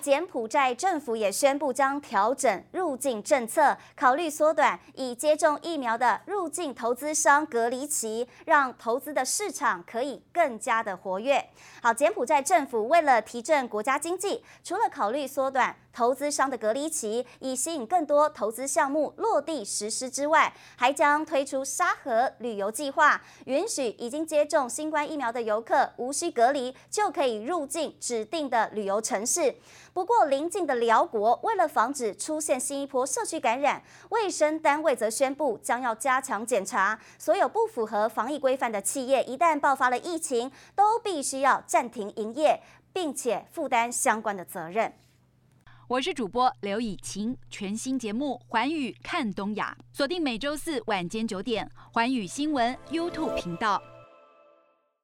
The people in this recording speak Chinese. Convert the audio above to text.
柬埔寨政府也宣布将调整入境政策，考虑缩短已接种疫苗的入境投资商隔离期，让投资的市场可以更加的活跃。好，柬埔寨政府为了提振国家经济，除了考虑缩短投资商的隔离期，以吸引更多投资项目落地实施之外，还将推出沙河旅游计划，允许已经接种新冠疫苗的游客无需隔离就可以入境指定的旅游城市。不过，邻近的辽国为了防止出现新一波社区感染，卫生单位则宣布将要加强检查，所有不符合防疫规范的企业，一旦爆发了疫情，都必须要暂停营业，并且负担相关的责任。我是主播刘以晴，全新节目《寰宇看东亚》，锁定每周四晚间九点，寰宇新闻 YouTube 频道。